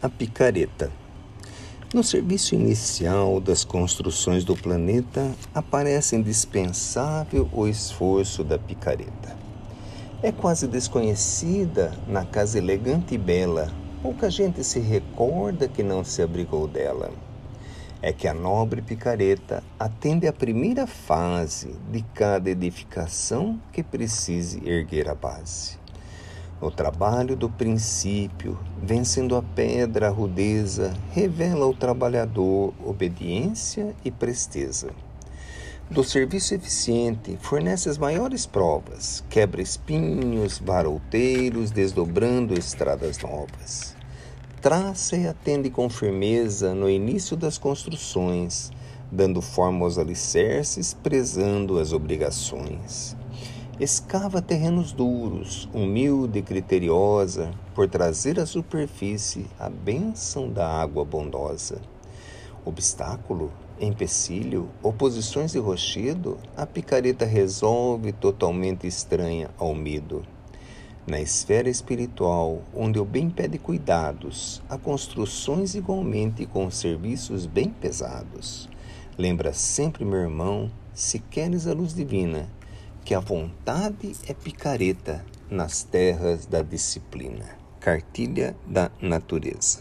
A picareta. No serviço inicial das construções do planeta, aparece indispensável o esforço da picareta. É quase desconhecida na casa elegante e bela, pouca gente se recorda que não se abrigou dela. É que a nobre picareta atende à primeira fase de cada edificação que precise erguer a base no trabalho do princípio, vencendo a pedra a rudeza, revela ao trabalhador obediência e presteza. Do serviço eficiente, fornece as maiores provas, quebra espinhos, varouteiros, desdobrando estradas novas. Traça e atende com firmeza no início das construções, dando forma aos alicerces, prezando as obrigações Escava terrenos duros, humilde e criteriosa, por trazer à superfície a bênção da água bondosa. Obstáculo, empecilho, oposições e rochedo, a picareta resolve totalmente estranha ao medo. Na esfera espiritual, onde o bem pede cuidados, há construções igualmente com serviços bem pesados. Lembra sempre, meu irmão, se queres a luz divina, que a vontade é picareta nas terras da disciplina. Cartilha da Natureza.